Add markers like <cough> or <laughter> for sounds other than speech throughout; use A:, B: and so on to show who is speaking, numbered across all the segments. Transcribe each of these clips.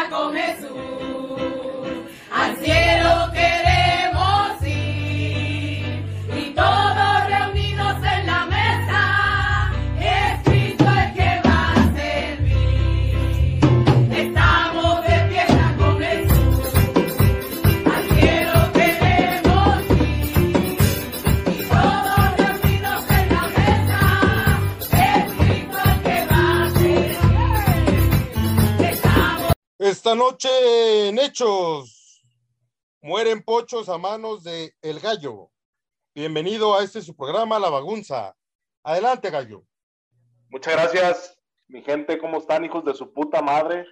A: fiesta con
B: Esta noche en Hechos mueren pochos a manos de El Gallo. Bienvenido a este su programa La Bagunza. Adelante, Gallo.
C: Muchas gracias, mi gente. ¿Cómo están, hijos de su puta madre?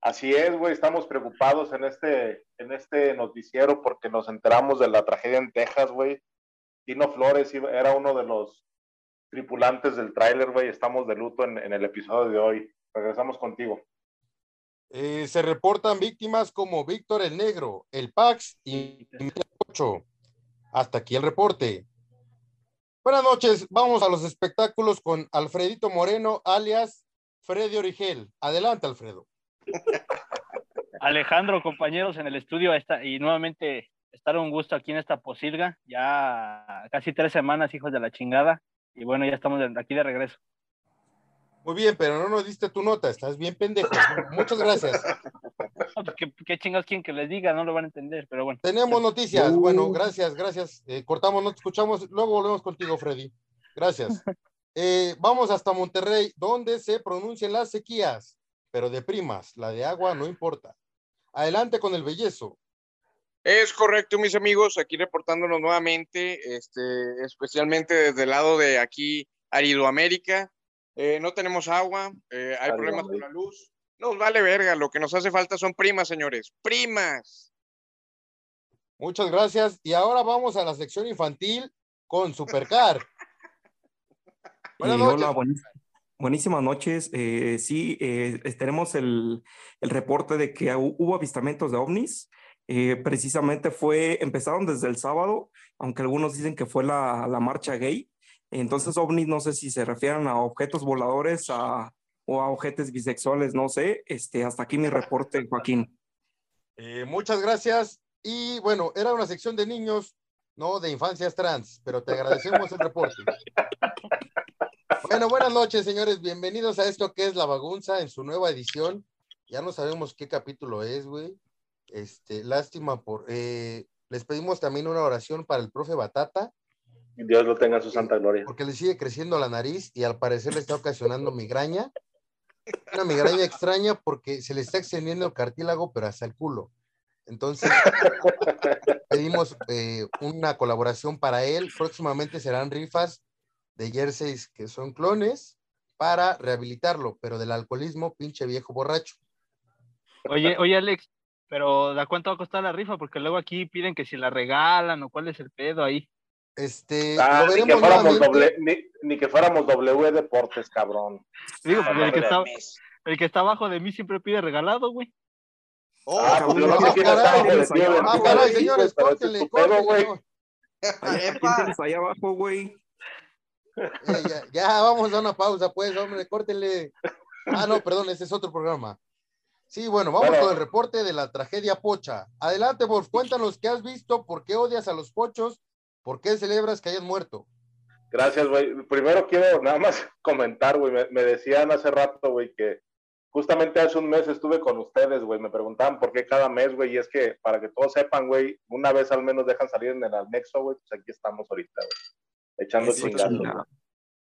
C: Así es, güey. Estamos preocupados en este, en este noticiero porque nos enteramos de la tragedia en Texas, güey. Tino Flores era uno de los tripulantes del tráiler, güey. Estamos de luto en el episodio de hoy. Regresamos contigo.
B: Eh, se reportan víctimas como Víctor el Negro, el Pax y Miguel Pocho. Hasta aquí el reporte. Buenas noches, vamos a los espectáculos con Alfredito Moreno, alias Freddy Origel. Adelante, Alfredo. <laughs>
D: Alejandro, compañeros en el estudio, y nuevamente estar un gusto aquí en esta posilga, ya casi tres semanas, hijos de la chingada, y bueno, ya estamos aquí de regreso.
B: Muy bien, pero no nos diste tu nota, estás bien pendejo. <laughs> Muchas gracias.
D: No, pues, ¿Qué, qué chingados quieren que les diga? No lo van a entender, pero bueno.
B: Tenemos noticias. Bueno, gracias, gracias. Eh, cortamos, no te escuchamos. Luego volvemos contigo, Freddy. Gracias. <laughs> Eh, vamos hasta Monterrey, donde se pronuncian las sequías, pero de primas. La de agua no importa. Adelante con el bellezo.
E: Es correcto, mis amigos, aquí reportándonos nuevamente, este, especialmente desde el lado de aquí, Aridoamérica. Eh, no tenemos agua, eh, hay problemas con la luz. Nos vale verga, lo que nos hace falta son primas, señores. Primas.
B: Muchas gracias. Y ahora vamos a la sección infantil con Supercar. <laughs> Buenas
F: Eh,
B: noches.
F: hola, buenísimas noches. Eh, sí, eh, tenemos el, el reporte de que hu- hubo avistamientos de ovnis. Eh, precisamente fue, empezaron desde el sábado, aunque algunos dicen que fue la, la marcha gay. Entonces, ovnis, no sé si se refieren a objetos voladores o a objetos bisexuales, no sé. Este, hasta aquí mi reporte, Joaquín.
B: Eh, muchas gracias. Y bueno, era una sección de niños, no de infancias trans, pero te agradecemos el reporte. Bueno, buenas noches, señores. Bienvenidos a esto que es La Bagunza en su nueva edición. Ya no sabemos qué capítulo es, güey. Este, lástima por. eh, les pedimos también una oración para el profe Batata,
C: Dios lo tenga en su santa gloria.
B: porque le sigue creciendo la nariz y al parecer le está ocasionando migraña. Una migraña extraña porque se le está extendiendo el cartílago, pero hasta el culo. Entonces, pedimos eh, una colaboración para él. Próximamente serán rifas de jerseys que son clones para rehabilitarlo, pero del alcoholismo, pinche viejo borracho.
D: Oye, oye, Alex, pero ¿da cuánto va a costar la rifa? Porque luego aquí piden que si la regalan o cuál es el pedo ahí.
B: Este,
C: Ah,
B: lo
C: ni, que fuéramos doble, ni, ni que fuéramos W Deportes, cabrón.
D: Digo,
C: Ah,
D: el que, está,
E: mames.
D: el que está abajo de mí siempre pide regalado, güey.
B: Oh,
C: Ah, pues no sé quién está abajo de ti,
F: Ah,
B: caray, señores, córtenle, córtenle,
C: güey.
B: no.
F: ¿A quién tienes ahí abajo, güey?
B: Eh, ya, ya, vamos a una pausa, pues, hombre, córtenle. Ah, no, perdón, ese es otro programa. Sí, bueno, vamos
C: Bueno.
B: con el reporte de la tragedia pocha. Adelante, Wolf, cuéntanos qué has visto, por qué odias a los pochos, por qué celebras que hayan muerto.
C: Gracias, güey. Primero quiero nada más <laughs> comentar, güey. Me, me decían hace rato, güey, que justamente hace un mes estuve con ustedes, güey. Me preguntaban por qué cada mes, güey. Y es que, para que todos sepan, güey, una vez al menos dejan salir en el anexo, güey. Pues aquí estamos ahorita, güey. Echando
F: Eso,
C: chingazos.
F: chinga.
C: güey.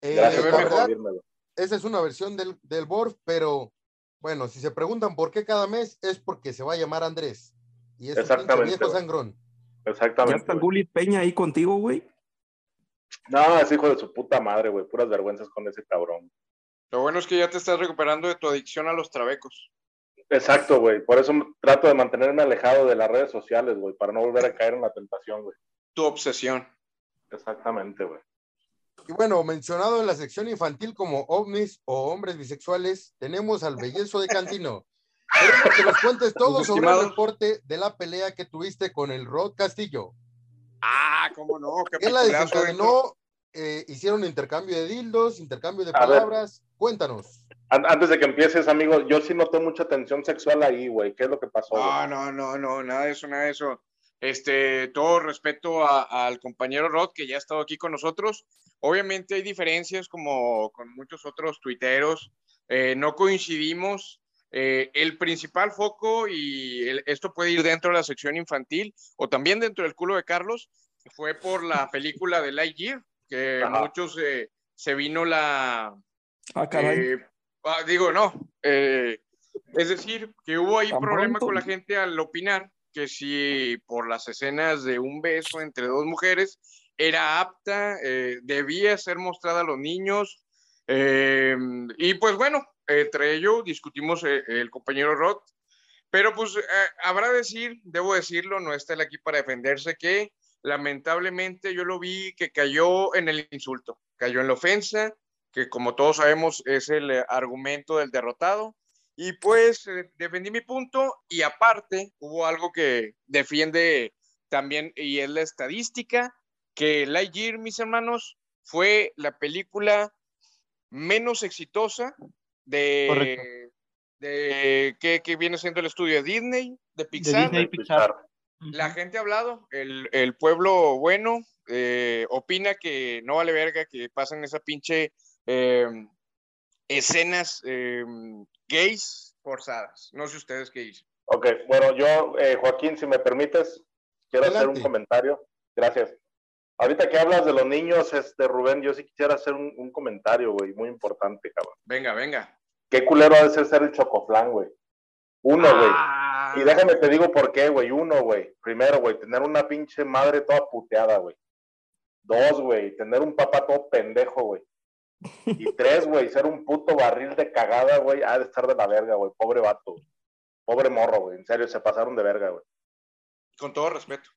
B: Eh,
C: Gracias por
B: verdad,
C: recibirme, güey.
B: esa es una versión del, del Borf, pero bueno, si se preguntan por qué cada mes, es porque se va a llamar Andrés. Y es un
C: Exactamente,
B: viejo
C: güey.
B: Sangrón.
F: ¿Ya
C: Exactamente.
F: está. Bully Peña ahí contigo, güey?
C: No, es hijo de su puta madre, güey. Puras vergüenzas con ese cabrón.
E: Lo bueno es que ya te estás recuperando de tu adicción a los trabecos.
C: Exacto, güey. Por eso trato de mantenerme alejado de las redes sociales, güey, para no volver a caer en la tentación, güey.
E: Tu obsesión.
C: Exactamente, güey.
B: Y bueno, mencionado en la sección infantil como ovnis o hombres bisexuales, tenemos al bellezo de Cantino. Que nos cuentes todo
E: Mis
B: sobre el reporte de la pelea que tuviste con el Rod Castillo.
E: Ah, cómo no, qué
B: Él la desencadenó eh, hicieron intercambio de dildos, intercambio de
C: A ver.
B: palabras. Cuéntanos.
C: An- Antes de que empieces, amigo, yo sí noté mucha tensión sexual ahí, güey. ¿Qué es lo que pasó?
E: No, no, no, no, nada de eso, nada de eso. Este, todo respeto a- al compañero Rod, que ya ha estado aquí con nosotros. Obviamente hay diferencias como con muchos otros tuiteros. eh, no coincidimos. Eh, el principal foco, y el- esto puede ir dentro de la sección infantil o también dentro del culo de Carlos, fue por la <laughs> película de Lightyear, que
C: Ajá.
E: muchos eh, se vino la,
F: Ah, caray.
E: eh, ah, digo, no. es decir, que hubo ahí problema
F: pronto.
E: con la gente al opinar que si por las escenas de un beso entre dos mujeres era apta, eh, debía ser mostrada a los niños. eh, y pues bueno, entre ello discutimos eh, el compañero Roth. Pero pues eh, habrá decir, debo decirlo, no está él aquí para defenderse, que lamentablemente yo lo vi que cayó en el insulto, cayó en la ofensa, que como todos sabemos es el eh, argumento del derrotado. Y pues defendí mi punto y aparte hubo algo que defiende también y es la estadística, que Lightyear, mis hermanos, fue la película menos exitosa de,
D: Correcto.
E: de que, que viene siendo el estudio de Disney, de Pixar.
D: Disney. Pixar.
E: La gente ha hablado, el, el pueblo bueno eh, opina que no vale verga que pasen esa pinche eh, escenas eh, gays forzadas. No sé ustedes qué dicen.
C: Ok, bueno, yo, eh, Joaquín, si me permites, quiero hacer un comentario. Gracias. Ahorita que hablas de los niños, este Rubén, yo sí quisiera hacer un, un comentario, güey, muy importante, cabrón.
E: Venga, venga.
C: Qué culero ha de ser ser el chocoflán, güey. Uno, güey.
E: Ah,
C: Y déjame te digo por qué, güey. Uno, güey. Primero, güey, tener una pinche madre toda puteada, güey. Dos, güey, tener un papá todo pendejo, güey. Y <laughs> tres, güey, ser un puto barril de cagada, güey, ha de estar de la verga, güey. Pobre vato. Pobre morro, güey. En serio, se pasaron de verga, güey.
E: Con todo respeto.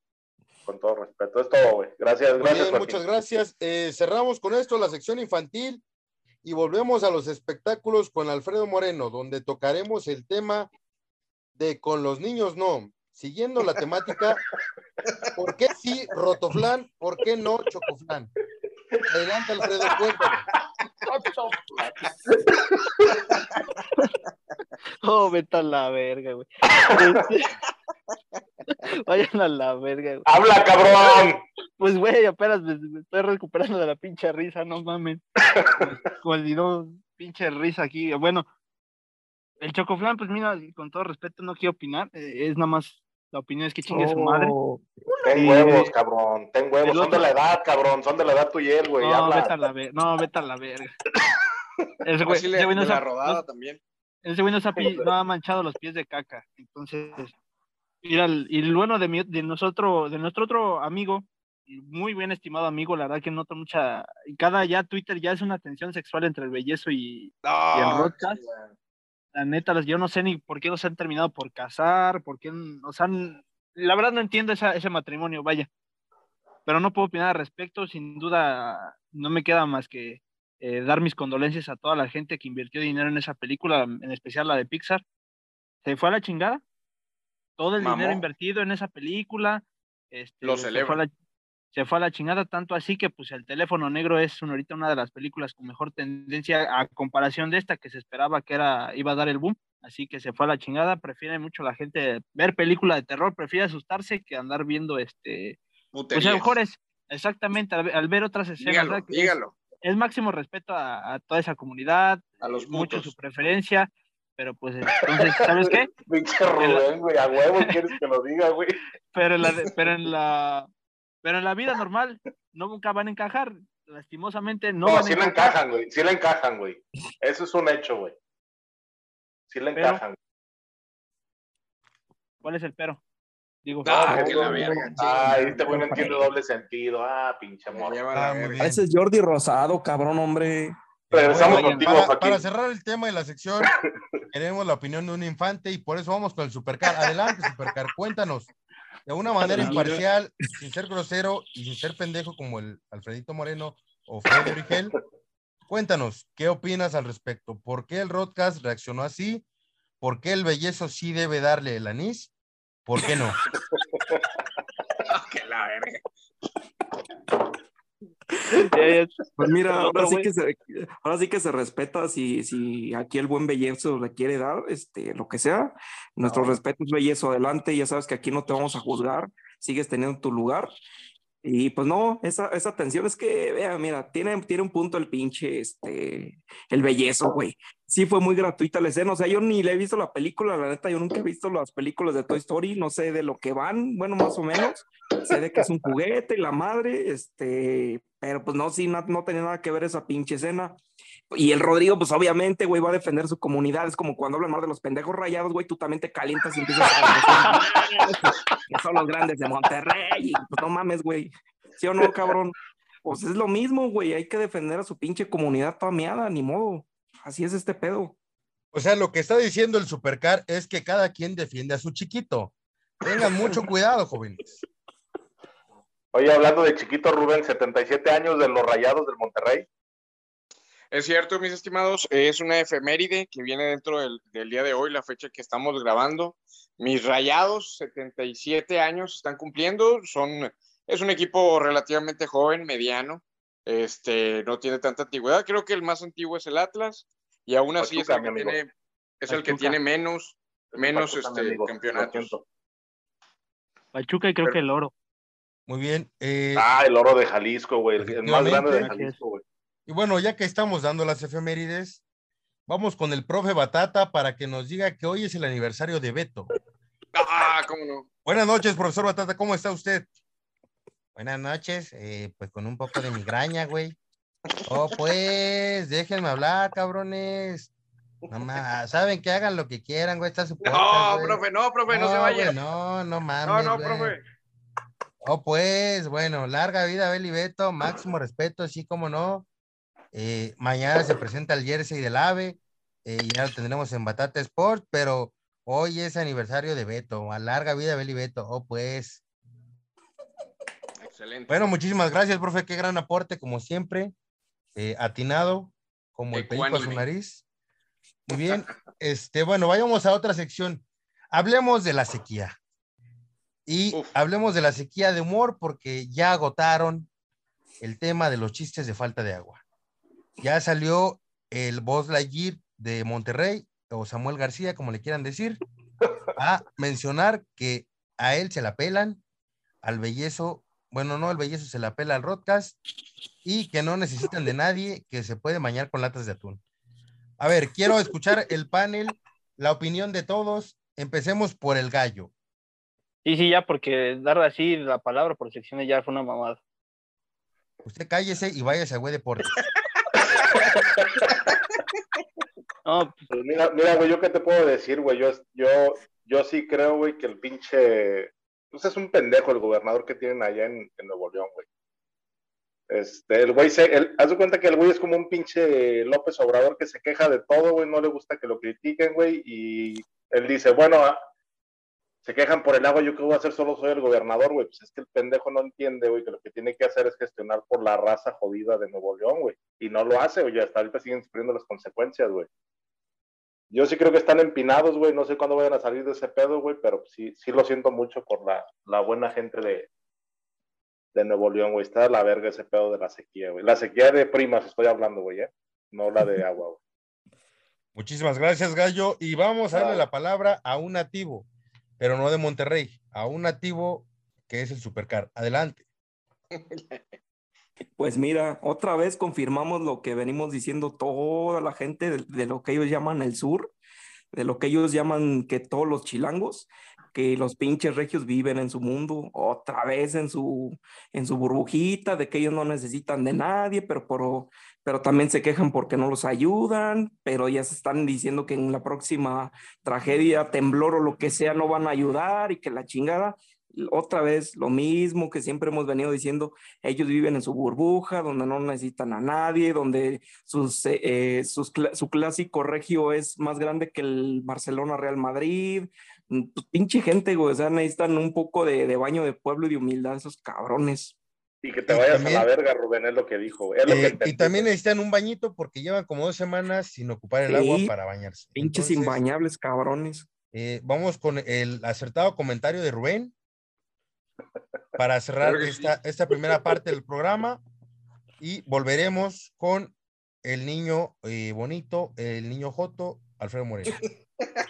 C: Con todo respeto. Es todo, güey. Gracias, gracias,
B: bien, muchas gracias. Eh, cerramos con esto la sección infantil y volvemos a los espectáculos con Alfredo Moreno, donde tocaremos el tema de con los niños no. Siguiendo la temática, ¿por qué sí Rotoflan? ¿Por qué no Chocoflan? Adelante, Alfredo, cuéntanos. <laughs>
D: Oh, vete a la verga, güey. <laughs> Vayan a la verga, güey.
C: ¡Habla, cabrón!
D: Pues, güey, apenas me, me estoy recuperando de la pinche risa, no mames. Como si no, pinche risa aquí. Bueno, el Chocoflan, pues mira, con todo respeto, no quiero opinar. eh, es nada más, la opinión es que chingue su madre.
F: Oh,
C: Ten
D: Y-
C: huevos, cabrón. Ten huevos. Son de la edad, cabrón. Son de la edad tuya, güey.
D: No,
C: Habla.
D: vete a la verga. No, vete a la verga. <laughs> Ese güey,
E: le-
D: ese güey no
E: la
D: ha-
E: rodada
D: no-
E: también.
D: ese güey no, no ha manchado los pies de caca. Entonces, mira, el- y el bueno de, mi- de nosotros, de nuestro otro amigo, muy bien estimado amigo, la verdad que noto mucha, y cada ya Twitter ya es una tensión sexual entre el bellezo y
E: No,
D: el Rodcast? La neta, yo no sé ni por qué no se han terminado por casar, por qué, o sea, la verdad no entiendo esa- ese matrimonio, vaya. Pero no puedo opinar al respecto, sin duda no me queda más que eh, dar mis condolencias a toda la gente que invirtió dinero en esa película, en especial la de Pixar. Se fue a la chingada. Todo el dinero invertido en esa película. Este,
E: Lo
D: se fue,
E: celebro.
D: a la, se fue a la chingada tanto así que pues el teléfono negro es una- ahorita una de las películas con mejor tendencia a comparación de esta que se esperaba que era iba a dar el boom así que se fue a la chingada prefiere mucho la gente ver película de terror prefiere asustarse que andar viendo este pues a lo
E: Puterías.
D: mejor es exactamente al, ver- al ver otras escenas
E: Dígalo, dígalo.
D: es, máximo respeto a, a toda esa comunidad
E: A los
D: eh, mucho su preferencia pero pues entonces sabes qué <laughs>
C: Pinche Rubén, güey. A huevo quieres que lo diga, güey.
D: pero en la pero en la pero en la vida normal no nunca van a encajar lastimosamente no,
C: No,
D: van a
C: sí le
D: encajar
C: encajan, güey. Sí le encajan, güey. Eso es un hecho, güey. Sí le
D: Pero-
C: encajan.
D: ¿Cuál es el pero? Digo,
E: Ah,
C: No,
E: que
C: no,
E: la verga,
C: Ay, este no entiende doble sentido. Ah, pinche
E: lleva la
B: Ah,
F: ese es Jordi Rosado, cabrón, hombre.
C: Regresamos
D: Bueno,
C: contigo,
B: para, para cerrar el tema de la sección, <laughs> queremos la opinión de un infante y por eso vamos con el Supercar. Adelante, Supercar, cuéntanos. De una manera imparcial, sin ser grosero y sin ser pendejo como el Alfredito Moreno o Freddy Origel, cuéntanos, ¿qué opinas al respecto? ¿Por qué el Rodcast reaccionó así? ¿Por qué el bellezo sí debe darle el anís? ¿Por qué no? <laughs>
E: Que la verga. <laughs>
F: Pues mira, ahora sí, que se, ahora sí que se respeta si, si aquí el buen bellezo le quiere dar, este, lo que sea. Nuestro respeto es bellezo adelante, ya sabes que aquí no te vamos a juzgar, sigues teniendo tu lugar. Y pues no, esa, esa tensión es que, vea, mira, tiene, tiene un punto el pinche, este, el bellezo, güey. Sí fue muy gratuita la escena, o sea, yo ni le he visto la película, la neta, yo nunca he visto las películas de Toy Story, no sé de lo que van, bueno, más o menos, sé de que es un juguete y la madre, este, pero pues no, sí, no, no tenía nada que ver esa pinche escena. Y el Rodrigo, pues obviamente, güey, va a defender su comunidad. Es como cuando hablan más de los pendejos rayados, güey, tú también te calientas y empiezas a decir, <laughs> que son los grandes de Monterrey. Y, pues no mames, güey. ¿Sí o no, cabrón? Pues es lo mismo, güey. Hay que defender a su pinche comunidad toda miada, ni modo. Así es este pedo.
B: O sea, lo que está diciendo el Supercar es que cada quien defiende a su chiquito. Tengan mucho cuidado, jóvenes.
C: Oye, hablando de chiquito Rubén, 77 años de los Rayados del Monterrey.
E: Es cierto, mis estimados, es una efeméride que viene dentro del, del día de hoy, la fecha que estamos grabando. Mis rayados, 77 años, están cumpliendo. Son, es un equipo relativamente joven, mediano. Este, no tiene tanta antigüedad. Creo que el más antiguo es el Atlas. Y aún así
C: Pachuca,
E: es el que tiene, es el que tiene menos, menos
C: Pachuca,
E: este, campeonatos.
D: Pachuca y creo
E: Pero-
D: que el oro.
B: Muy bien. eh,
C: Ah, el oro de Jalisco, güey. El, más grande de. Jalisco, güey.
B: Y bueno, ya que estamos dando las efemérides, vamos con el profe Batata para que nos diga que hoy es el aniversario de Beto.
E: Ah, cómo no.
B: Buenas noches, profesor Batata, ¿cómo está usted? Buenas noches, eh, pues con un poco de migraña, güey. Oh, pues, déjenme hablar, cabrones. No más, saben que hagan lo que quieran, güey, está su
E: No,
B: güey.
E: profe, no, profe, no, se vaya.
B: güey, no, no mames.
E: no, no,
B: güey.
E: profe.
B: Oh, pues, bueno, larga vida, Beli Beto, máximo respeto, así como no. Eh, mañana se presenta el jersey del AVE, eh, y ya lo tendremos en Batata Sport, pero hoy es aniversario de Beto, a larga vida, Beli Beto. Oh, pues.
E: Excelente.
B: Bueno, muchísimas gracias, profe, qué gran aporte, como siempre, eh, atinado, como el perico a su nariz. Muy bien, este, bueno, vayamos a otra sección. Hablemos de la sequía. Y
E: Uf.
B: hablemos de la sequía de humor porque ya agotaron el tema de los chistes de falta de agua. Ya salió el Boss Lightyear de Monterrey, o Samuel García, como le quieran decir, a mencionar que a él se la pelan, al bellezo, bueno, no, el bellezo se la pela al Rodcast, y que no necesitan de nadie, que se puede bañar con latas de atún. A ver, quiero escuchar el panel, la opinión de todos. Empecemos por el gallo.
D: Sí, sí, ya, porque dar así la palabra por secciones ya fue una mamada.
B: Usted cállese y váyase a Güey Deportes.
D: No,
C: Pues mira, mira, güey, yo qué te puedo decir, güey. Yo, yo, yo sí creo, güey, que el pinche. Pues es un pendejo el gobernador que tienen allá en, en Nuevo León, güey. Este, el güey se. El, haz de cuenta que el güey es como un pinche López Obrador que se queja de todo, güey. No le gusta que lo critiquen, güey. Y él dice, bueno, se quejan por el agua. Yo qué voy a hacer, solo soy el gobernador, güey. Pues es que el pendejo no entiende, güey, que lo que tiene que hacer es gestionar por la raza jodida de Nuevo León, güey. Y no lo hace, güey. Hasta ahorita siguen sufriendo las consecuencias, güey. Yo sí creo que están empinados, güey. No sé cuándo vayan a salir de ese pedo, güey, pero sí, sí lo siento mucho por la, la buena gente de, de Nuevo León, güey. Está de la verga ese pedo de la sequía, güey. La sequía de primas estoy hablando, güey, ¿eh? No la de agua, güey.
B: Muchísimas gracias, Gallo. Y vamos a darle
C: Ah.
B: la palabra a un nativo, pero no de Monterrey, a un nativo que es el Supercar. Adelante. <laughs>
F: Pues mira, otra vez confirmamos lo que venimos diciendo toda la gente de, lo que ellos llaman el sur, de lo que ellos llaman que todos los chilangos, que los pinches regios viven en su mundo, otra vez en su, en su burbujita, de que ellos no necesitan de nadie, pero, pero, pero también se quejan porque no los ayudan, pero ya se están diciendo que en la próxima tragedia, temblor o lo que sea, no van a ayudar y que la chingada. Otra vez lo mismo que siempre hemos venido diciendo, ellos viven en su burbuja, donde no necesitan a nadie, donde sus, eh, sus su clásico regio es más grande que el Barcelona Real Madrid. Mm, pues, pinche gente, güey, o sea, necesitan un poco de, de baño de pueblo y de humildad esos cabrones.
C: Y que te
B: Y
C: vayas
B: también-
C: a la verga, Rubén, es lo que dijo. Es lo que
B: Eh, y también necesitan un bañito porque llevan como dos semanas sin ocupar el
F: Sí,
B: agua para bañarse.
F: Pinches
B: Entonces,
F: imbañables cabrones.
B: eh, vamos con el acertado comentario de Rubén para cerrar esta, esta primera parte del programa. Y volveremos con el niño eh, bonito, el niño Joto, Alfredo Moreno. <laughs>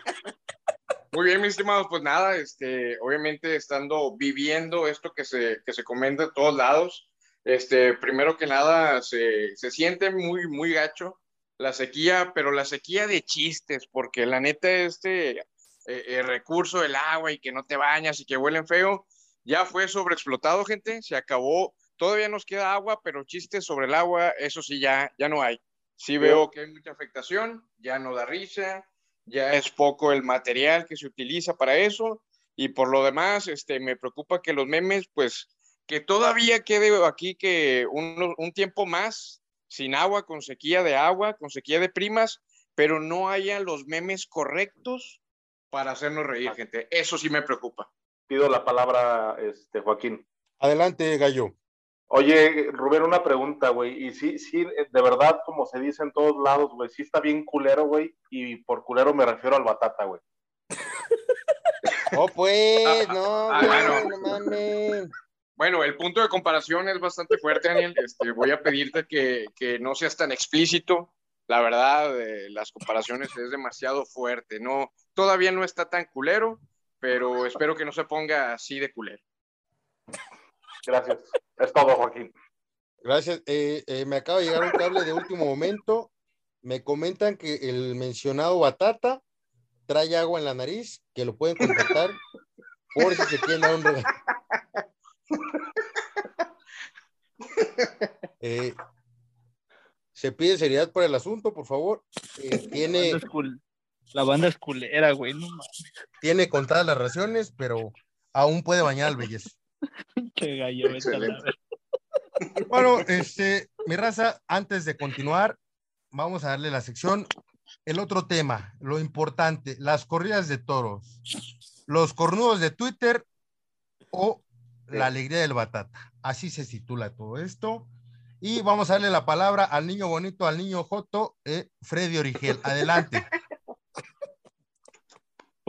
E: Muy bien, mis estimados, pues nada, este, obviamente estando viviendo esto que se, que se comenta en todos lados, este, primero que nada se, se siente muy, muy gacho la sequía, pero la sequía de chistes, porque la neta este eh, el recurso del agua y que no te bañas y que huelen feo, ya fue sobreexplotado, gente, se acabó, todavía nos queda agua, pero chistes sobre el agua, eso sí, ya, ya no hay. Sí veo que hay mucha afectación, ya no da risa, ya es poco el material que se utiliza para eso, y por lo demás, este, me preocupa que los memes, pues, que todavía quede aquí que un, un tiempo más sin agua, con sequía de agua, con sequía de primas, pero no haya los memes correctos para hacernos reír, gente. Eso sí me preocupa.
C: Pido la palabra, este, Joaquín.
B: Adelante, Gallo.
C: Oye, Rubén, una pregunta, güey. Y sí, sí, de verdad, como se dice en todos lados, güey, sí está bien culero, güey. Y por culero me refiero al batata, güey.
B: Oh, pues, no,
E: Ah,
B: güey,
E: bueno.
B: no mames.
E: Bueno, el punto de comparación es bastante fuerte, Daniel. Este, voy a pedirte que, que no seas tan explícito. La verdad, eh, las comparaciones es demasiado fuerte. No, todavía no está tan culero, pero espero que no se ponga así de culero.
C: Gracias. Es todo, Joaquín.
B: Gracias. Eh, eh, me acaba de llegar un cable de último momento. Me comentan que el mencionado Batata trae agua en la nariz, que lo pueden contactar por si se quieren dar un regalo. Eh, se pide seriedad por el asunto, por favor. Eh,
D: La banda
B: tiene,
D: La banda es culera, güey. No mames,
B: tiene contadas las raciones, pero aún puede bañar al belleza. <laughs>
D: qué gallo.
E: Excelente.
B: Bueno, este, mi raza, antes de continuar, vamos a darle la sección. El otro tema, lo importante, las corridas de toros, los cornudos de Twitter o la alegría del batata. Así se titula todo esto. Y vamos a darle la palabra al niño bonito, al niño Joto, eh, Freddy Origel. Adelante. <laughs>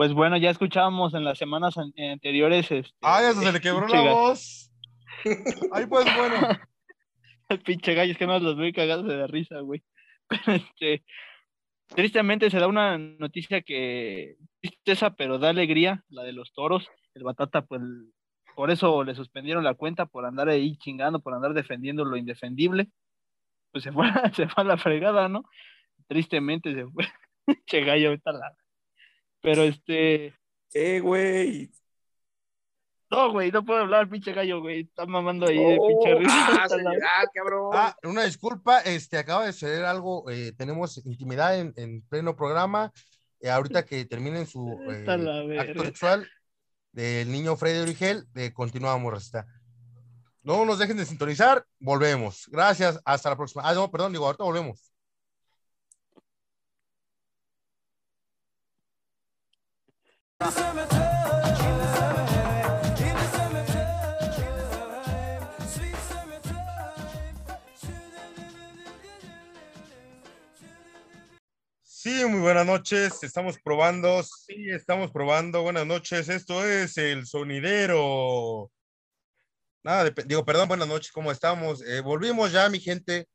D: Pues bueno, ya escuchábamos en las semanas an- anteriores. Este,
B: Ay, eso se le quebró la voz. Ay, pues bueno. <laughs>
D: Pinche gallo, es que no los veo cagados de la risa, güey. <laughs> Pero este, tristemente se da una noticia que tristeza, pero da alegría, la de los toros. El Batata, pues, por eso le suspendieron la cuenta, por andar ahí chingando, por andar defendiendo lo indefendible. Pues se fue, <laughs> se fue a la fregada, ¿no? Tristemente se fue. Pinche gallo, a la- Pero este,
F: Eh, güey.
D: no, güey, no puedo hablar, pinche gallo, güey. Está mamando ahí de pinche risa. <laughs>
E: Ah,
D: vete a la-
E: seriedad, cabrón.
B: Ah, una disculpa, este, acaba de suceder algo, eh, tenemos intimidad en, en pleno programa, eh, ahorita que terminen su <laughs> eh, acto sexual del niño Freddy Origel, eh, continuamos, Rasta. No nos dejen de sintonizar, volvemos. Gracias, hasta la próxima. Ah, no, perdón, digo, ahorita volvemos. Sí, muy buenas noches. Estamos probando. Sí, estamos probando. Buenas noches. Esto es el sonidero. Nada, digo, perdón, buenas noches. ¿Cómo estamos? Eh, volvimos ya, mi gente.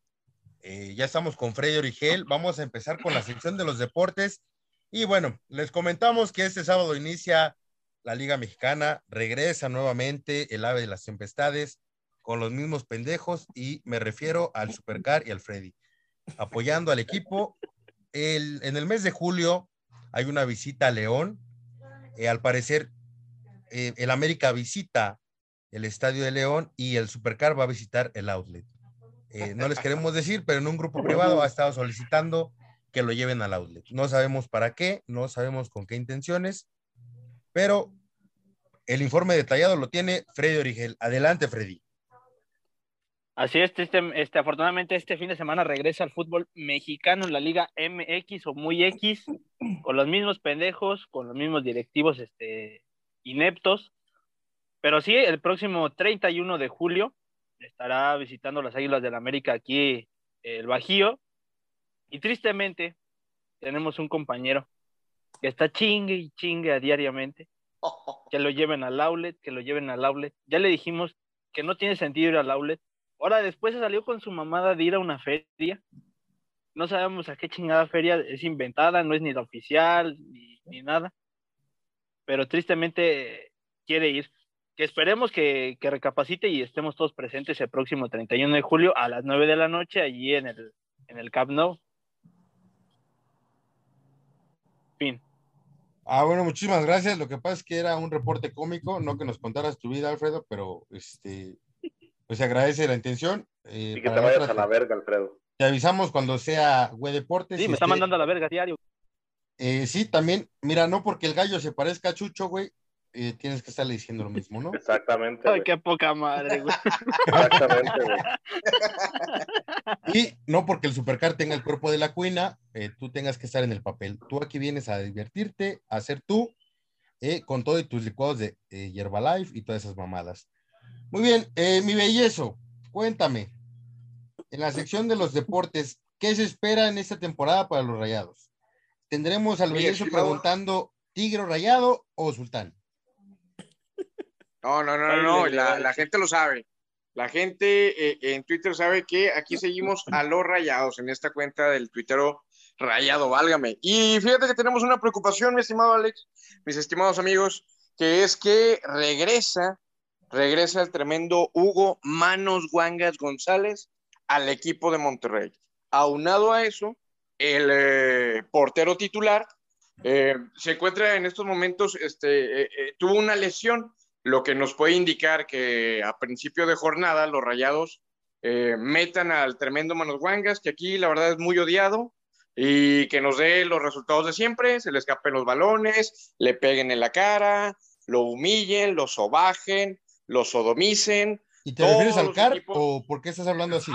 B: Eh, ya estamos con Freddy Origel. Vamos a empezar con la sección de los deportes. Y bueno, les comentamos que este sábado inicia la Liga Mexicana. Regresa nuevamente el ave de las tempestades con los mismos pendejos y me refiero al Supercar y al Freddy. Apoyando al equipo en el mes de julio hay una visita a León. Eh, al parecer, eh, el América visita el Estadio de León y el Supercar va a visitar el Outlet. Eh, no les queremos decir, pero en un grupo privado ha estado solicitando que lo lleven al Outlet. No sabemos para qué, no sabemos con qué intenciones, pero el informe detallado lo tiene Freddy Origel. Adelante, Freddy.
D: Así es, este, este, afortunadamente este fin de semana regresa al fútbol mexicano en la Liga MX o muy X, con los mismos pendejos, con los mismos directivos este, ineptos. Pero sí, el próximo 31 de julio estará visitando las Águilas del América aquí el Bajío. Y tristemente tenemos un compañero que está chingue y chingue a diariamente, que lo lleven al outlet, que lo lleven al outlet. Ya le dijimos que no tiene sentido ir al outlet, Ahora después se salió con su mamada de ir a una feria. No sabemos a qué chingada feria es inventada, no es ni la oficial ni, ni nada. Pero tristemente quiere ir. Que esperemos que, que recapacite y estemos todos presentes el próximo 31 de julio a las 9 de la noche allí en el, en el Camp. Fin.
B: Ah, bueno, muchísimas gracias. Lo que pasa es que era un reporte cómico, no que nos contaras tu vida, Alfredo, pero este, pues se agradece la intención. eh,
C: Y que te vayas
B: otras-
C: a la verga, Alfredo.
B: Te avisamos cuando sea Güey Deportes.
D: Sí, me está
B: este,
D: mandando a la verga diario.
B: eh, sí, también, mira, no porque el gallo se parezca a Chucho, güey, eh, tienes que estarle diciendo lo mismo, ¿no?
C: Exactamente.
D: Ay, qué poca madre, güey.
C: Exactamente, güey.
B: Y no porque el supercar tenga el cuerpo de la cuina, eh, tú tengas que estar en el papel. Tú aquí vienes a divertirte, a ser tú, eh, con todo y tus licuados de eh, Herbalife y todas esas mamadas. Muy bien, eh, mi bellezo, cuéntame, en la sección de los deportes, ¿qué se espera en esta temporada para los rayados? ¿Tendremos al bellezo preguntando tigre rayado o sultán?
E: No, no, no, no, no, la, la gente lo sabe. La gente eh, en Twitter sabe que aquí seguimos a los rayados en esta cuenta del tuitero rayado, válgame. Y fíjate que tenemos una preocupación, mi estimado Alex, mis estimados amigos, que es que regresa, regresa el tremendo Hugo Manos Guangas González al equipo de Monterrey. Aunado a eso, el eh, portero titular eh, se encuentra en estos momentos, este, tuvo una lesión, lo que nos puede indicar que a principio de jornada los rayados eh, metan al tremendo Manos Guangas, que aquí la verdad es muy odiado, y que nos dé los resultados de siempre, se le escapen los balones, le peguen en la cara, lo humillen, lo sobajen, lo sodomicen.
B: ¿Y te refieres al CAR
E: equipos-
B: o por qué estás hablando así?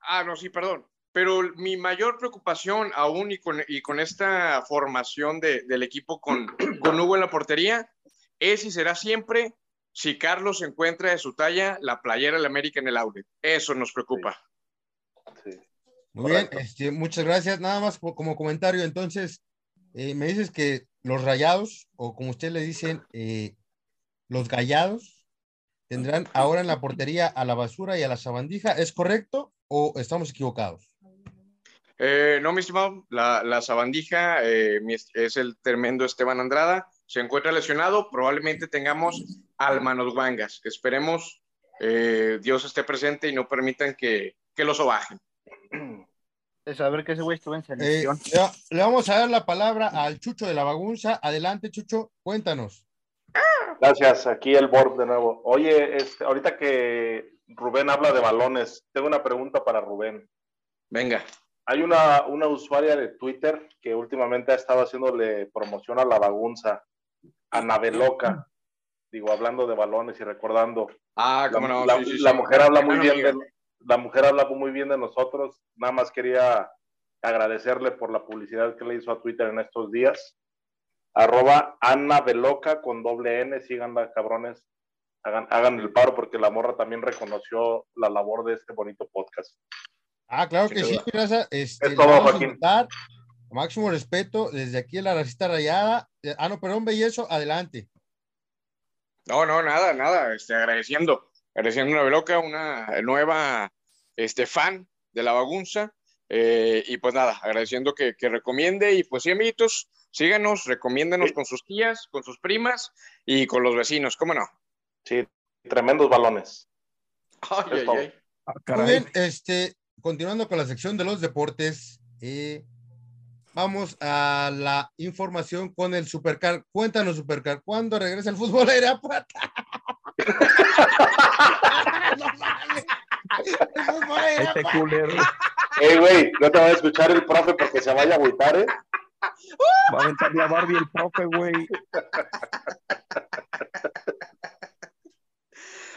E: Ah, no, sí, perdón. Pero mi mayor preocupación aún y con, y con esta formación de- del equipo con, con Hugo en la portería es y será siempre si Carlos encuentra de su talla la playera del América en el audio. Eso nos preocupa.
C: Sí.
B: Muy bien, este, muchas gracias. Nada más como comentario, entonces, eh, me dices que los rayados, o como ustedes le dicen, eh, los gallados, tendrán ahora en la portería a la basura y a la sabandija. ¿Es correcto o estamos equivocados?
E: Eh, no, mi estimado, la, la sabandija eh, es el tremendo Esteban Andrada. Se encuentra lesionado. Probablemente tengamos al Manos Guangas. Esperemos eh, Dios esté presente y no permitan que, que lo sobajen.
D: De saber que ese güey estuvo en
B: Eh,
D: selección.
B: le, le vamos a dar la palabra al Chucho de la Bagunza. Adelante, Chucho, cuéntanos.
C: Gracias, aquí el board de nuevo. Oye, este, ahorita que Rubén habla de balones, tengo una pregunta para Rubén.
E: Venga.
C: Hay una, una usuaria de Twitter que últimamente ha estado haciéndole promoción a la bagunza, a Naveloca. Digo, hablando de balones y recordando.
E: Ah,
C: La,
E: cómo no.
C: la-
E: sí, sí,
C: la
E: sí.
C: mujer habla muy bien de, la mujer habla muy bien de nosotros. Nada más quería agradecerle por la publicidad que le hizo a Twitter en estos días. Arroba Ana Veloca con doble N, síganla, cabrones. Hagan, hagan el paro porque la morra también reconoció la labor de este bonito podcast.
B: Ah, claro que sí, raza, Este,
C: Es todo, Joaquín.
B: invitar. Máximo respeto desde aquí en la racista rayada. Ah, no, perdón, bellezo, adelante.
E: No, no, nada, nada. Este, agradeciendo. Agradeciendo a una Veloca, una nueva este, fan de la bagunza. Eh, y pues nada, agradeciendo que, que recomiende. Y pues sí, amiguitos, síganos, recomiéndanos
C: Sí.
E: con sus tías, con sus primas y con los vecinos. ¿Cómo no?
C: Sí, tremendos balones.
E: Ay,
C: Es
E: ay,
C: todo.
E: ay.
F: Ah,
B: Muy bien, este, continuando con la sección de los deportes, eh, vamos a la información con el Supercar. Cuéntanos, Supercar, ¿cuándo regresa el fútbol a Irapuato? <laughs> no mames. El fútbol a
F: Este culero
C: Ey, güey, no te va a escuchar el profe porque se vaya a agüitar, ¿eh? <laughs>
F: va a aventar la Barbie el profe, güey.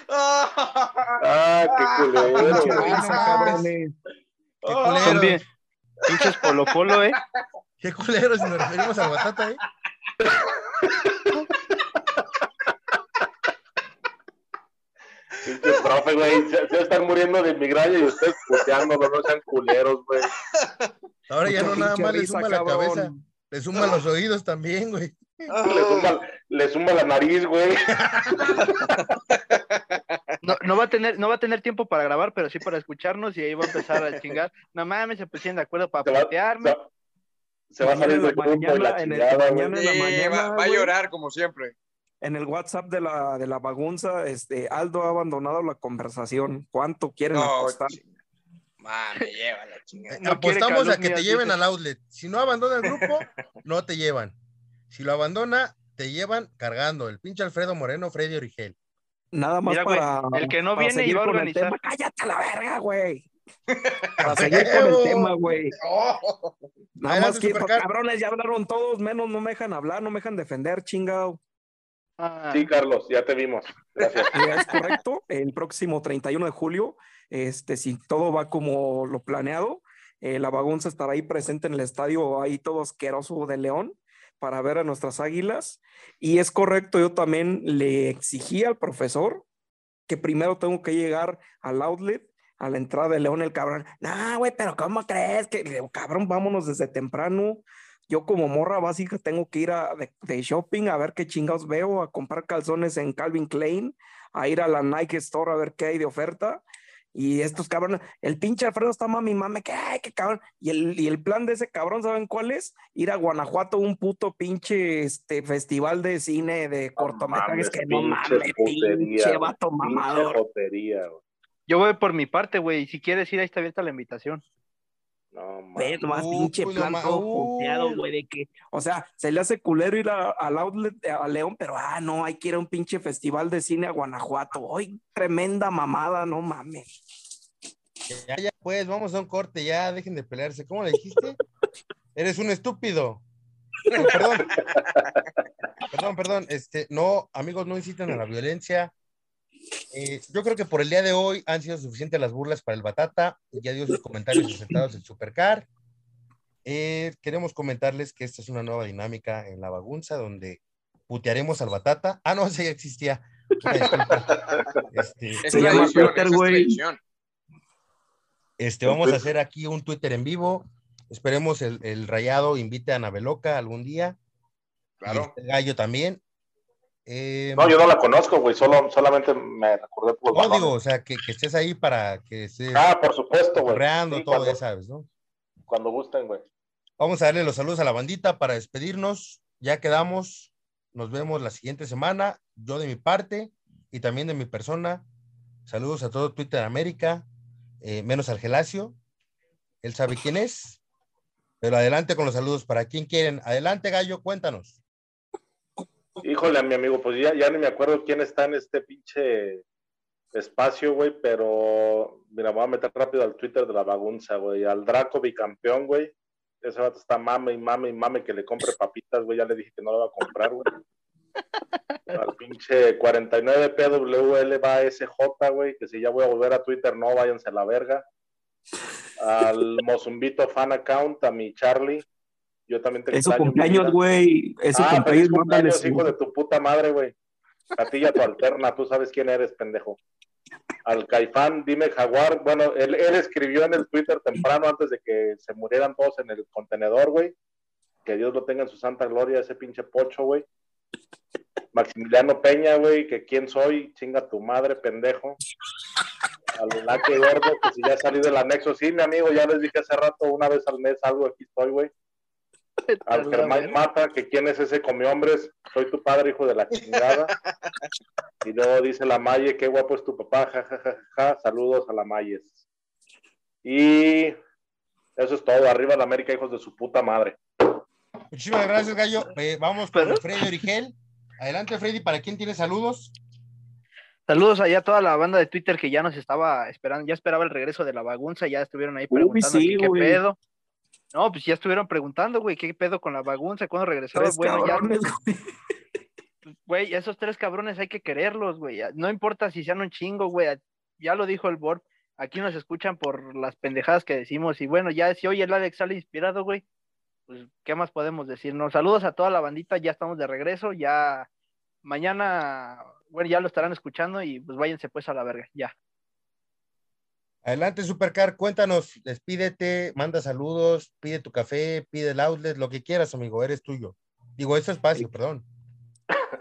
C: Ah, qué culero. Güey.
F: risa, cabrones.
B: Qué
D: Son
B: culero.
D: bien. Pinches polo polo, ¿eh?
B: Qué culero si nos referimos al batata, ¿eh?
C: Pinche profe, güey. Se, se están muriendo de migraña y ustedes puteándolo, no sean culeros, güey.
B: Ahora ya no nada más le suma la
F: cabrón.
B: cabeza, le suma los oídos también, güey.
C: Le zumba, le zumba la nariz, güey. <laughs>
D: No, no va a tener, no va a tener tiempo para grabar, pero sí para escucharnos y ahí va a empezar a chingar. No mames, se pusieron de acuerdo para putearme.
C: se va- a salir
F: Mañana
C: del
F: en la
C: grupo y la
F: mañana, en el- mañana en la
E: Sí,
F: mañana,
E: va, va a llorar como siempre.
F: En el WhatsApp de la, de la bagunza, este, Aldo ha abandonado la conversación. ¿Cuánto quieren
E: No,
F: apostar?
E: Mame, lleva la chingada.
D: No
B: Apostamos a que te lleven
D: dice.
B: al outlet. Si no abandona el grupo, <laughs> no te llevan. Si lo abandona, te llevan cargando. El pinche Alfredo Moreno, Freddy Origel.
F: Nada más
D: Mira, güey,
F: para.
D: el que no viene
F: seguir
D: iba a organizar.
F: tema. Cállate a la verga, güey. Para <laughs> seguir con el tema, güey. Nada más que
B: Supercar.
F: cabrones ya hablaron todos, menos no me dejan hablar, no me dejan defender, chingado.
D: Ah,
C: Sí, Carlos, ya te vimos. Gracias.
F: Y <laughs> es correcto, el próximo 31 de julio, este, si todo va como lo planeado, eh, la bagunza estará ahí presente en el estadio, ahí todo asqueroso de León, para ver a nuestras águilas. Y es correcto, yo también le exigí al profesor que primero tengo que llegar al outlet, a la entrada de León, el cabrón. No, güey, pero ¿cómo crees que, Le digo, cabrón, vámonos desde temprano? Yo como morra básica tengo que ir a, de, de shopping a ver qué chingados veo, a comprar calzones en Calvin Klein, a ir a la Nike Store a ver qué hay de oferta. Y estos cabrones, el pinche Alfredo está mami, mame, que ay, qué cabrón. Y el, y el plan de ese cabrón, ¿saben cuál es? Ir a Guanajuato, un puto pinche este, festival de cine de cortometrajes que no
C: pinche
F: mames,
C: putería,
F: pinche vato mamador.
D: Yo voy por mi parte, güey. y Si quieres ir, ahí está abierta la invitación.
C: No, mames.
F: nomás
B: Uy,
F: pinche plan todo
B: uy.
F: puteado, güey, de que, o sea, se le hace culero ir a- al outlet a León, pero ah, no, hay que ir a un pinche festival de cine a Guanajuato. ¡Ay, tremenda mamada, no mames!
B: Ya, ya, pues, vamos a un corte, ya, dejen de pelearse. ¿Cómo le dijiste? <laughs> Eres un estúpido. No, <laughs> perdón. Perdón, perdón. Este, no, amigos, no inciten a la violencia. Eh, yo creo que por el día de hoy han sido suficientes las burlas para el Batata. Ya dio sus comentarios aceptados el Supercar. Eh, queremos comentarles que esta es una nueva dinámica en la bagunza donde putearemos al Batata. Ah, no, <laughs> ya existía. Este,
E: Es
F: Se llama Twitter, güey.
B: Este, vamos a hacer aquí un Twitter en vivo. Esperemos el, el rayado invite a Naveloca algún día. Y
E: Claro.
B: este gallo también. Eh,
C: No, yo no la conozco, güey. Solo, solamente me recordé por los
B: no, digo, o sea, que, que estés ahí para que estés
C: Ah, por supuesto, güey.
B: correando
C: Sí,
B: todo, ya sabes, ¿no?
C: cuando gusten, güey.
B: Vamos a darle los saludos a la bandita para despedirnos. Ya quedamos. Nos vemos la siguiente semana. Yo de mi parte y también de mi persona. Saludos a todo Twitter América, eh, menos al Gelacio. Él sabe quién es. Pero adelante con los saludos. ¿Para quién quieren? Adelante, Gallo, cuéntanos.
C: Híjole, mi amigo, pues ya, ya ni me acuerdo quién está en este pinche espacio, güey, pero mira, me voy a meter rápido al Twitter de la bagunza, güey. Al Draco bicampeón, güey. Ese vato está mame y mame y mame que le compre papitas, güey. Ya le dije que no lo va a comprar, güey. <laughs> Al pinche 49PWL va SJ, güey, que si ya voy a volver a Twitter, no, váyanse a la verga. Al Mozumbito fan account, a mi Charlie. Yo también te
F: Es su
C: extraño, mi
F: cumpleaños, güey. Es su
C: Ah,
F: cumpleaños,
C: cumpleaños, hijo de tu puta madre, güey. A ti y a tu alterna, tú sabes quién eres, pendejo. Al Caifán, dime Jaguar. Bueno, él, él escribió en el Twitter temprano antes de que se murieran todos en el contenedor, güey. Que Dios lo tenga en su santa gloria, ese pinche pocho, güey. Maximiliano Peña, güey, que quién soy, chinga tu madre, pendejo. Al Laque Gordo, que si ya salí del anexo, sí, mi amigo, ya les dije hace rato, una vez al mes algo, aquí estoy, güey. <laughs> Al Germán Mata, que quién es ese come hombres, soy tu padre, hijo de la chingada. <laughs> Y luego dice la Maye, qué guapo es tu papá, ja, ja, ja, ja, saludos a la Mayes. Y eso es todo, arriba la América, hijos de su puta madre.
B: Muchísimas gracias, Gallo. Eh, vamos con
D: ¿Pero?
B: Freddy Origel. Adelante, Freddy, ¿para quién tiene saludos?
D: Saludos allá a toda la banda de Twitter que ya nos estaba esperando, ya esperaba el regreso de la bagunza, ya estuvieron ahí
F: Uy,
D: preguntando
F: sí,
D: qué
F: güey.
D: pedo. No, pues ya estuvieron preguntando, güey, qué pedo con la bagunza, cuándo regresaba.
F: Tres
D: Bueno, ya,
F: cabrones, güey.
D: güey, esos tres cabrones hay que quererlos, güey. No importa si sean un chingo, güey. Ya lo dijo el board. Aquí nos escuchan por las pendejadas que decimos. Y bueno, ya si hoy el Alex sale inspirado, güey, pues, ¿qué más podemos decir? No, saludos a toda la bandita, ya estamos de regreso. Ya mañana, bueno, ya lo estarán escuchando y pues váyanse pues a la verga, ya.
B: Adelante, Supercar, cuéntanos, despídete, manda saludos, pide tu café, pide el outlet, lo que quieras, amigo, eres tuyo. Digo, este espacio, perdón.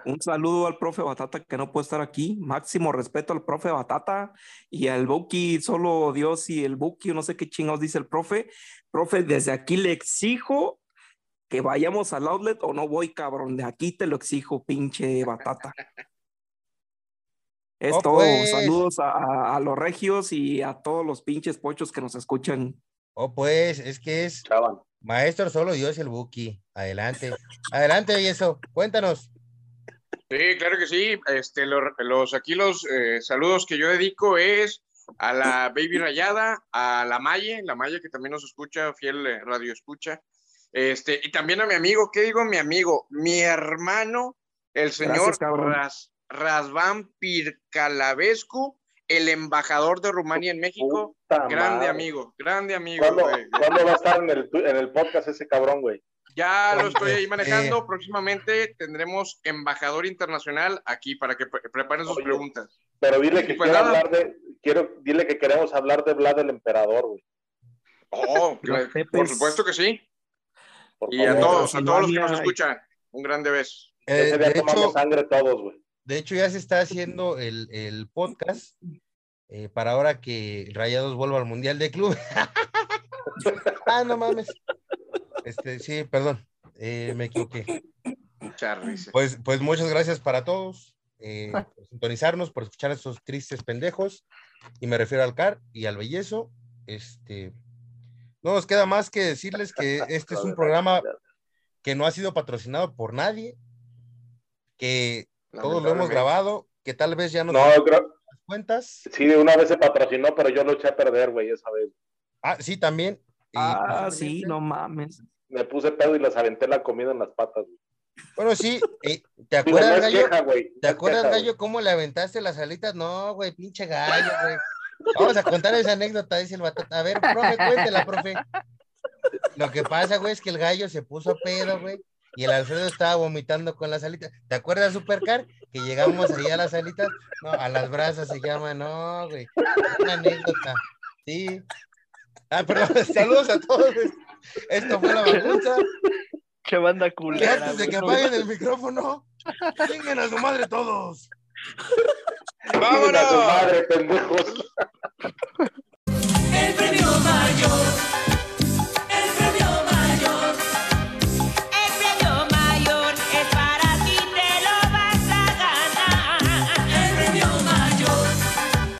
F: Un saludo al profe Batata que no puede estar aquí. Máximo respeto al profe Batata y al Buki, solo Dios y el Buki, no sé qué chingados dice el profe. Profe, desde aquí le exijo que vayamos al outlet o no voy, cabrón. De aquí te lo exijo, pinche Batata. Es
B: Oh,
F: todo.
B: pues.
F: Saludos a, los regios y a todos los pinches pochos que nos escuchan.
B: Oh, pues, es que es
C: Chaval.
B: maestro solo Dios y el Buki. Adelante. Adelante, y eso. Cuéntanos.
E: Sí, claro que sí. Este, los, los- aquí los eh, saludos que yo dedico es a la Baby Rayada, a la Maye, la Maye que también nos escucha, fiel eh, radio escucha. Este, y también a mi amigo, ¿qué digo mi amigo? Mi hermano, el señor
F: Gracias,
E: Razvan Pircalavescu, el embajador de Rumania en México.
C: Puta
E: Grande
C: madre.
E: amigo, grande amigo.
C: ¿Cuándo, va a estar en el, tu- en el podcast ese cabrón, güey?
E: Ya lo estoy ahí manejando. Próximamente tendremos embajador internacional aquí para que pre- preparen sus
C: Oye.
E: preguntas.
C: Pero dile que
E: Pues
C: quiero
E: nada.
C: hablar de, quiero, dile que queremos hablar de Vlad el Emperador, güey.
E: Oh, por supuesto que sí.
C: Por
E: Y a todos, a todos los que nos escuchan, un grande beso.
B: Eh,
C: Ese día
B: de,
C: tomamos
B: hecho,
C: sangre todos, güey.
B: De hecho, ya se está haciendo el, el podcast eh, para ahora que Rayados vuelva al Mundial de Club. <laughs> ah, no mames. Este, sí, perdón. eh, me equivoqué. Pues, pues muchas gracias para todos eh, por sintonizarnos, por escuchar a estos tristes pendejos. Y me refiero al CAR y al Bellezo. Este, no nos queda más que decirles que este es un <laughs> programa que no ha sido patrocinado por nadie, que todos lo hemos grabado, que tal vez ya no,
C: No, creo,
B: las cuentas.
C: sí, una vez se patrocinó, pero yo lo eché a perder, güey, esa vez.
B: Ah, sí, también. Y
F: Ah,
B: posiblemente-
F: sí, no mames.
C: Me puse pedo y les aventé la comida en las patas, güey.
B: Bueno, sí, eh, ¿te <laughs> acuerdas, Gallo?
C: queja, güey. no
B: ¿Te acuerdas,
C: queja,
B: Gallo, cómo le aventaste las alitas? No, güey, pinche gallo, güey. Vamos a contar esa anécdota, dice el batata. A ver, profe, cuéntela, profe. Lo que pasa, güey, es que el gallo se puso pedo, güey, y el Alfredo estaba vomitando con las alitas. ¿Te acuerdas, Supercar? Que llegamos allá a las alitas, no, a las brasas se llama, no, güey. Una anécdota. Sí. Ah, perdón, <laughs> saludos a todos. Esto fue la bagunza.
D: Qué banda
B: Y
D: culera.
B: antes de que apaguen el micrófono, chinguen a su madre todos.
C: Chinguen a su
E: ¡Vámonos!
C: madre, pendejos.